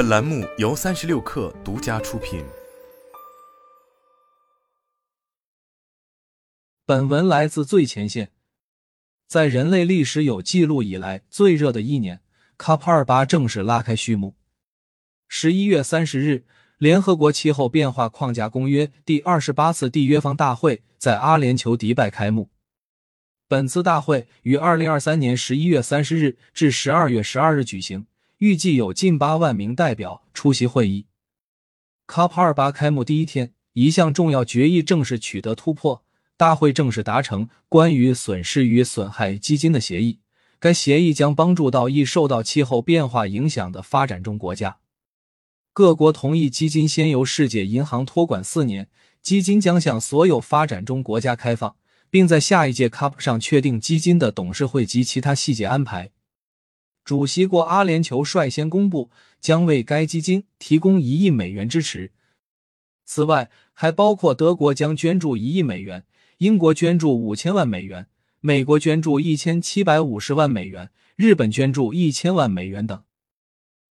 本栏目由三十六氪独家出品。本文来自最前线。在人类历史有记录以来最热的一年，COP 二八正式拉开序幕。十一月三十日，联合国气候变化框架公约第二十八次缔约方大会在阿联酋迪拜开幕。本次大会于二零二三年十一月三十日至十二月十二日举行，预计有近八万名代表出席会议。COP 二八开幕第一天，一项重要决议正式取得突破。大会正式达成关于损失与损害基金的协议。该协议将帮助到易受到气候变化影响的发展中国家。各国同意基金先由世界银行托管四年，基金将向所有发展中国家开放，并在下一届 COP 上确定基金的董事会及其他细节安排。主席国阿联酋率先公布，将为该基金提供一亿美元支持。此外，还包括德国将捐助一亿美元。英国捐助五千万美元，美国捐助一千七百五十万美元，日本捐助一千万美元等。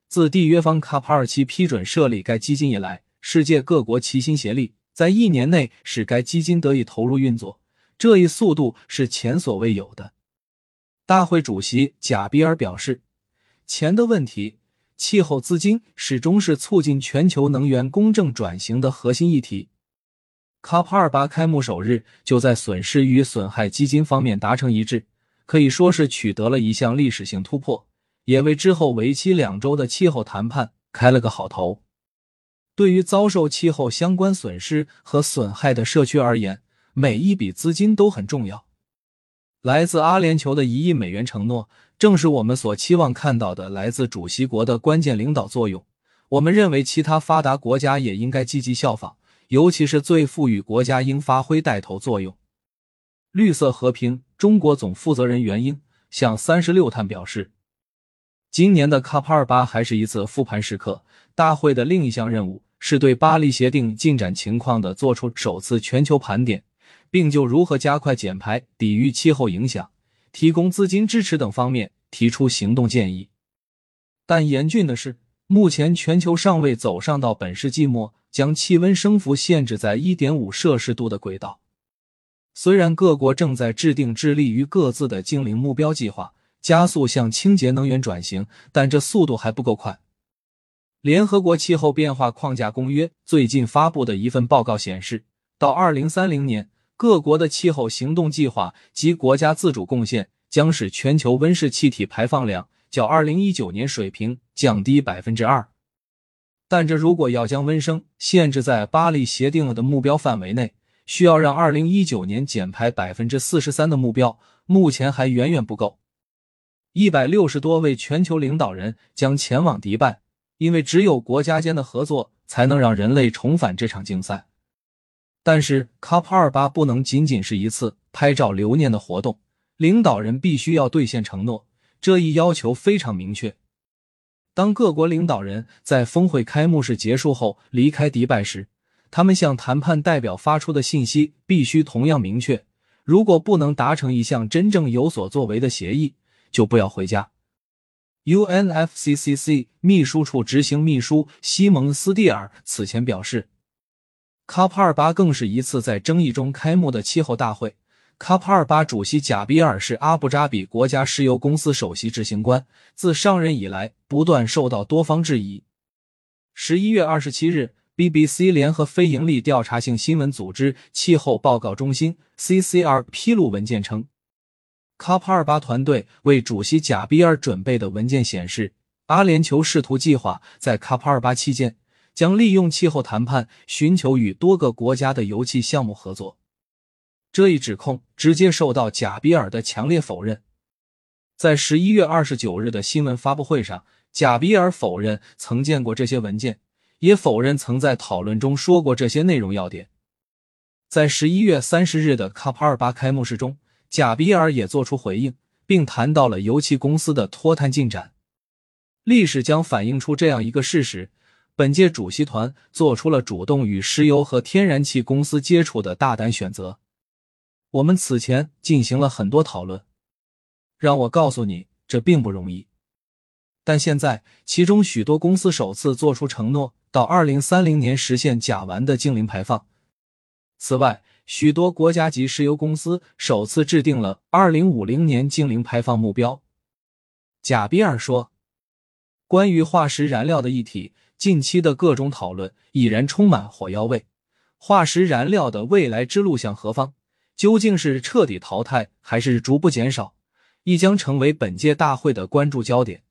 自缔约方卡帕尔奇批准设立该基金以来，世界各国齐心协力，在一年内使该基金得以投入运作，这一速度是前所未有的。大会主席贾比尔表示：“钱的问题，气候资金始终是促进全球能源公正转型的核心议题。” COP 二八开幕首日就在损失与损害基金方面达成一致，可以说是取得了一项历史性突破，也为之后为期两周的气候谈判开了个好头。对于遭受气候相关损失和损害的社区而言，每一笔资金都很重要。来自阿联酋的一亿美元承诺，正是我们所期望看到的来自主席国的关键领导作用。我们认为，其他发达国家也应该积极效仿。尤其是最富裕国家应发挥带头作用。绿色和平中国总负责人袁英向三十六碳表示，今年的 COP 二八还是一次复盘时刻。大会的另一项任务是对巴黎协定进展情况的做出首次全球盘点，并就如何加快减排、抵御气候影响、提供资金支持等方面提出行动建议。但严峻的是，目前全球尚未走上到本世纪末。将气温升幅限制在一点五摄氏度的轨道。虽然各国正在制定致力于各自的净零目标计划，加速向清洁能源转型，但这速度还不够快。联合国气候变化框架公约最近发布的一份报告显示，到二零三零年，各国的气候行动计划及国家自主贡献将使全球温室气体排放量较二零一九年水平降低百分之二。但这如果要将温升限制在巴黎协定的目标范围内，需要让二零一九年减排百分之四十三的目标，目前还远远不够。一百六十多位全球领导人将前往迪拜，因为只有国家间的合作才能让人类重返这场竞赛。但是，COP 二八不能仅仅是一次拍照留念的活动，领导人必须要兑现承诺，这一要求非常明确。当各国领导人在峰会开幕式结束后离开迪拜时，他们向谈判代表发出的信息必须同样明确：如果不能达成一项真正有所作为的协议，就不要回家。UNFCCC 秘书处执行秘书西蒙斯蒂尔此前表示，COP 二八更是一次在争议中开幕的气候大会。COP 二八主席贾比尔是阿布扎比国家石油公司首席执行官，自上任以来不断受到多方质疑。十一月二十七日，BBC 联合非营利调查性新闻组织气候报告中心 （CCR） 披露文件称，COP 二八团队为主席贾比尔准备的文件显示，阿联酋试图计划在 COP 二八期间将利用气候谈判寻求与多个国家的油气项目合作。这一指控直接受到贾比尔的强烈否认。在十一月二十九日的新闻发布会上，贾比尔否认曾见过这些文件，也否认曾在讨论中说过这些内容要点。在十一月三十日的 COP 二八开幕式中，贾比尔也做出回应，并谈到了油气公司的脱碳进展。历史将反映出这样一个事实：本届主席团做出了主动与石油和天然气公司接触的大胆选择。我们此前进行了很多讨论，让我告诉你，这并不容易。但现在其中许多公司首次做出承诺，到二零三零年实现甲烷的净零排放。此外，许多国家级石油公司首次制定了二零五零年净零排放目标。贾比尔说：“关于化石燃料的议题，近期的各种讨论已然充满火药味。化石燃料的未来之路向何方？究竟是彻底淘汰还是逐步减少？亦将成为本届大会的关注焦点。”